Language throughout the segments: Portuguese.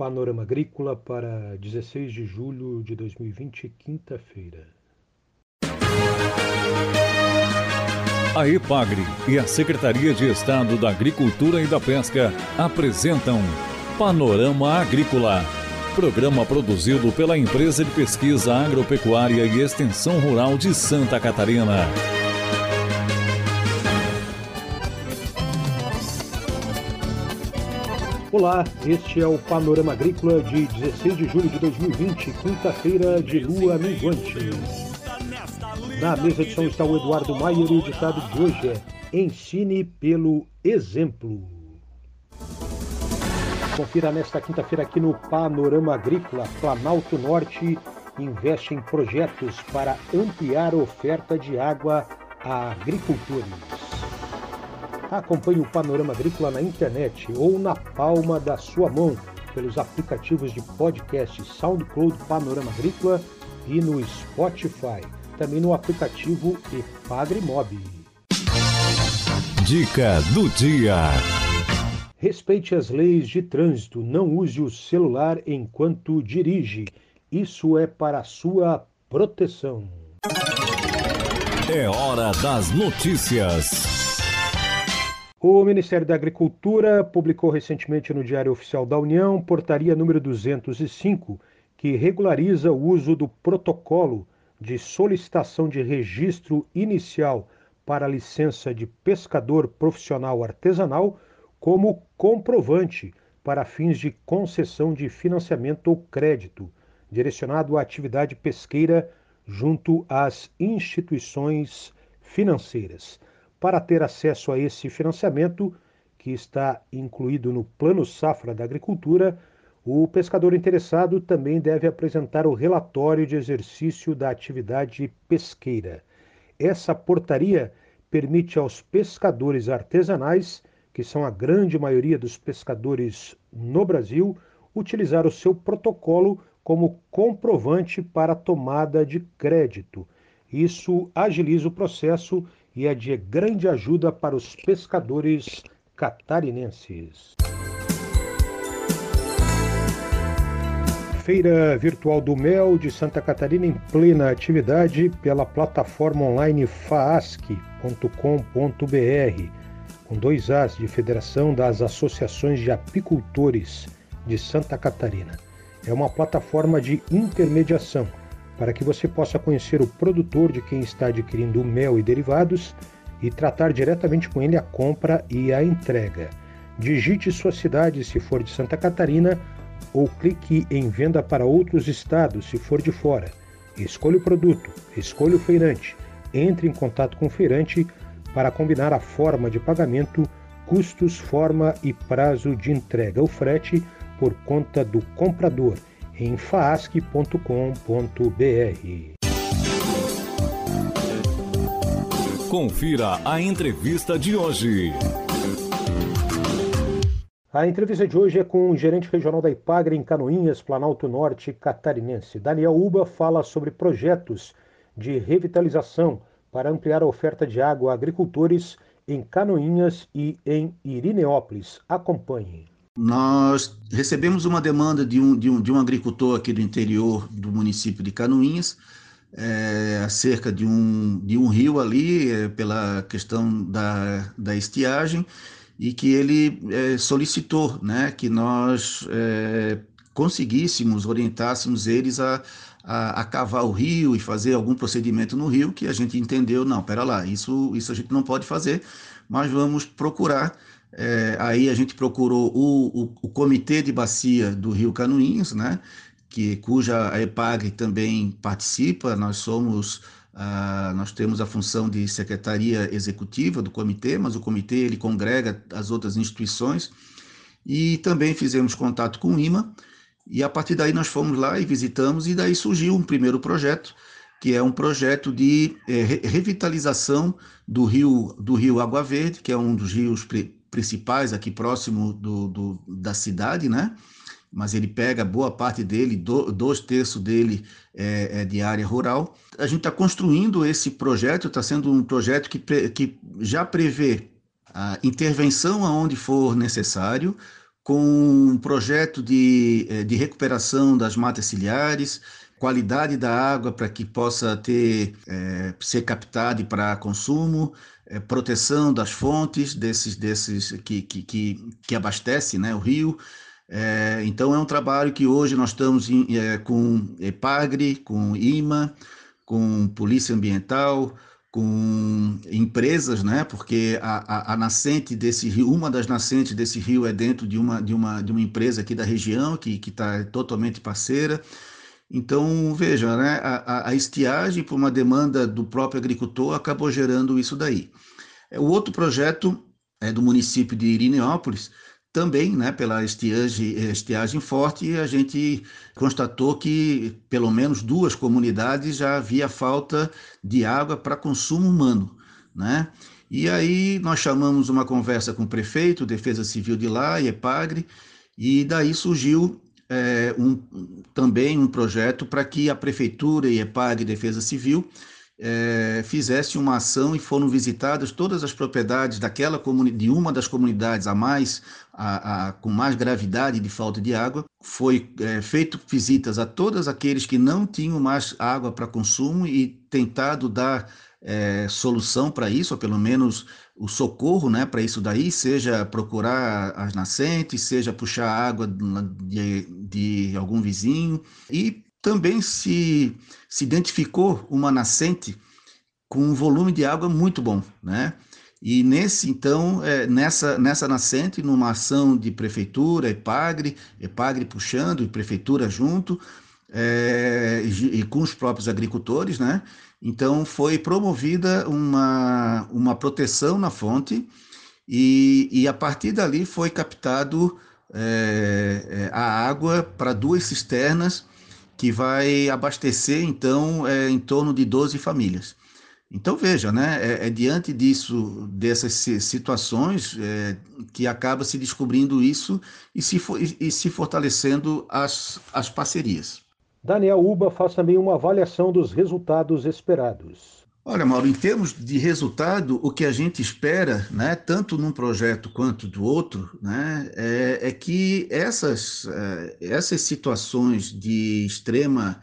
Panorama Agrícola para 16 de julho de 2020, quinta-feira. A EPAGRE e a Secretaria de Estado da Agricultura e da Pesca apresentam Panorama Agrícola, programa produzido pela Empresa de Pesquisa Agropecuária e Extensão Rural de Santa Catarina. Olá, este é o Panorama Agrícola de 16 de julho de 2020, quinta-feira de lua minguante. Na mesa de som está o Eduardo Maier e o ditado de hoje é Ensine pelo exemplo. Confira nesta quinta-feira aqui no Panorama Agrícola. Planalto Norte investe em projetos para ampliar a oferta de água a agricultores. Acompanhe o Panorama Agrícola na internet ou na palma da sua mão pelos aplicativos de podcast SoundCloud Panorama Agrícola e no Spotify. Também no aplicativo EpagreMob. Dica do dia. Respeite as leis de trânsito. Não use o celular enquanto dirige. Isso é para a sua proteção. É hora das notícias. O Ministério da Agricultura publicou recentemente no Diário Oficial da União portaria número 205, que regulariza o uso do protocolo de solicitação de registro inicial para licença de pescador profissional artesanal como comprovante para fins de concessão de financiamento ou crédito, direcionado à atividade pesqueira junto às instituições financeiras. Para ter acesso a esse financiamento, que está incluído no Plano Safra da Agricultura, o pescador interessado também deve apresentar o relatório de exercício da atividade pesqueira. Essa portaria permite aos pescadores artesanais, que são a grande maioria dos pescadores no Brasil, utilizar o seu protocolo como comprovante para tomada de crédito. Isso agiliza o processo e é de grande ajuda para os pescadores catarinenses. Feira Virtual do Mel de Santa Catarina em plena atividade pela plataforma online faasc.com.br, com dois As de Federação das Associações de Apicultores de Santa Catarina. É uma plataforma de intermediação para que você possa conhecer o produtor de quem está adquirindo o mel e derivados e tratar diretamente com ele a compra e a entrega. Digite sua cidade se for de Santa Catarina ou clique em venda para outros estados se for de fora. Escolha o produto, escolha o feirante, entre em contato com o feirante para combinar a forma de pagamento, custos, forma e prazo de entrega. O frete por conta do comprador em faasc.com.br. Confira a entrevista de hoje. A entrevista de hoje é com o gerente regional da Ipagre em Canoinhas, Planalto Norte Catarinense. Daniel Uba fala sobre projetos de revitalização para ampliar a oferta de água a agricultores em Canoinhas e em Irineópolis. Acompanhe. Nós recebemos uma demanda de um, de um, de um agricultor aqui do interior do município de Canoinhas, é, acerca de um, de um rio ali, é, pela questão da, da estiagem, e que ele é, solicitou né, que nós conseguíssemos, orientássemos eles a, a, a, cavar o rio e fazer algum procedimento no rio, que a gente entendeu, não, pera lá, isso, isso a gente não pode fazer, mas vamos procurar é, aí a gente procurou o, o, o, Comitê de Bacia do Rio Canoinhos, né, que, cuja a EPAGRE também participa, nós somos, ah, nós temos a função de secretaria executiva do comitê, mas o comitê ele congrega as outras instituições, e também fizemos contato com o IMA, e a partir daí nós fomos lá e visitamos, e daí surgiu um primeiro projeto, que é um projeto de é, revitalização do rio, do rio Água Verde, que é um dos rios principais aqui próximo do, do, da cidade, né? Mas ele pega boa parte dele, do, dois terços dele é, é de área rural. A gente está construindo esse projeto, está sendo um projeto que, que já prevê a intervenção aonde for necessário, com um projeto de, eh, de recuperação das matas ciliares, qualidade da água para que possa ter é, ser captada para consumo, é, proteção das fontes desses desses que que, que, que abastece né, o rio. É, então é um trabalho que hoje nós estamos em, com EPAGRE, com IMA, com Polícia Ambiental, com empresas, né? Porque a, a, a, nascente desse rio, uma das nascentes desse rio é dentro de uma, de uma, de uma empresa aqui da região que está totalmente parceira. Então, veja, né, a, a estiagem, por uma demanda do próprio agricultor, acabou gerando isso daí. É, o outro projeto é do município de Irineópolis, também, né, pela estiagem, estiagem forte, a gente constatou que pelo menos duas comunidades já havia falta de água para consumo humano, né? E aí nós chamamos uma conversa com o prefeito, Defesa Civil de lá e EPAGRE, e daí surgiu é, um, também um projeto para que a Prefeitura e EPAG Defesa Civil é, fizesse uma ação e foram visitadas todas as propriedades daquela de uma das comunidades a mais, a, a, com mais gravidade de falta de água. Foi é, feito visitas a todos aqueles que não tinham mais água para consumo e tentado dar é, solução para isso, ou pelo menos o socorro né, para isso daí, seja procurar as nascentes, seja puxar água de, de algum vizinho. E também se, se identificou uma nascente com um volume de água muito bom, né? E nesse, então, é, nessa, nessa nascente, numa ação de prefeitura, EPAGRE, EPAGRE puxando e prefeitura junto, é, e, e com os próprios agricultores, né? Então, foi promovida uma, uma proteção na fonte e, e a partir dali foi captado é, a água para duas cisternas que vai abastecer, então, é, em torno de 12 famílias. Então, veja, né, é, é diante disso, dessas situações, é, que acaba se descobrindo isso e se, e, e se fortalecendo as, as parcerias. Daniel Uba faz também uma avaliação dos resultados esperados. Olha, Mauro, em termos de resultado, o que a gente espera, né, tanto num projeto quanto do outro, né, é, é que essas, é, essas situações de extrema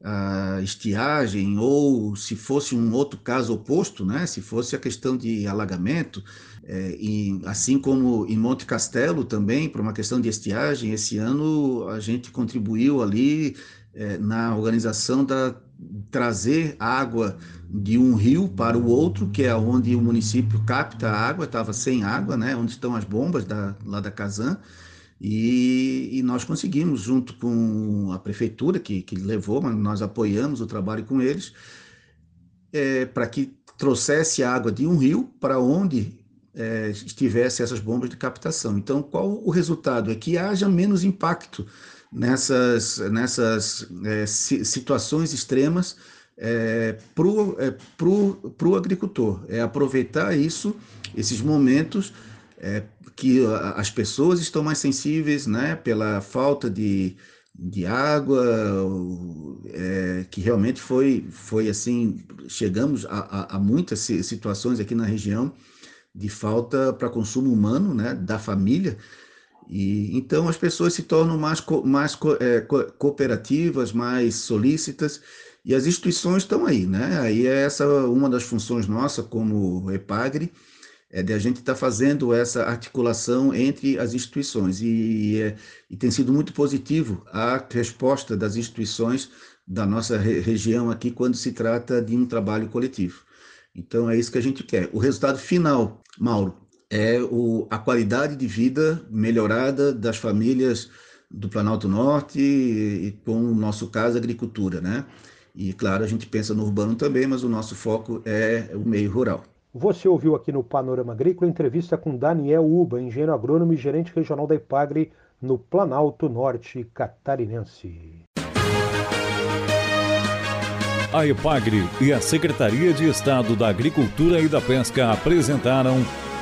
uh, estiagem, ou se fosse um outro caso oposto, né, se fosse a questão de alagamento, é, e, assim como em Monte Castelo também, para uma questão de estiagem, esse ano a gente contribuiu ali é, na organização da trazer água de um rio para o outro, que é onde o município capta a água, estava sem água, né, onde estão as bombas da, lá da Casan, e, e, nós conseguimos, junto com a prefeitura, que, que levou, mas nós apoiamos o trabalho com eles, é, para que trouxesse água de um rio para onde é, estivesse essas bombas de captação. Então, qual o resultado? É que haja menos impacto nessas, nessas é, situações extremas é, para o é, agricultor. É aproveitar isso, esses momentos é, que as pessoas estão mais sensíveis né, pela falta de, de água, é, que realmente foi, foi assim, chegamos a, a, a muitas situações aqui na região de falta para consumo humano, né, da família, e, então as pessoas se tornam mais, mais é, cooperativas, mais solícitas, e as instituições estão aí, né? Aí é essa uma das funções nossa como EPAGRE, é de a gente estar tá fazendo essa articulação entre as instituições, e, é, e, tem sido muito positivo a resposta das instituições da nossa re região aqui quando se trata de um trabalho coletivo. Então é isso que a gente quer. O resultado final, Mauro, é o, a qualidade de vida melhorada das famílias do Planalto Norte e, e, com o nosso caso, agricultura, né? E, claro, a gente pensa no urbano também, mas o nosso foco é o meio rural. Você ouviu aqui no Panorama Agrícola entrevista com Daniel Uba, engenheiro agrônomo e gerente regional da IPAGRE no Planalto Norte catarinense. A IPAGRE e a Secretaria de Estado da Agricultura e da Pesca apresentaram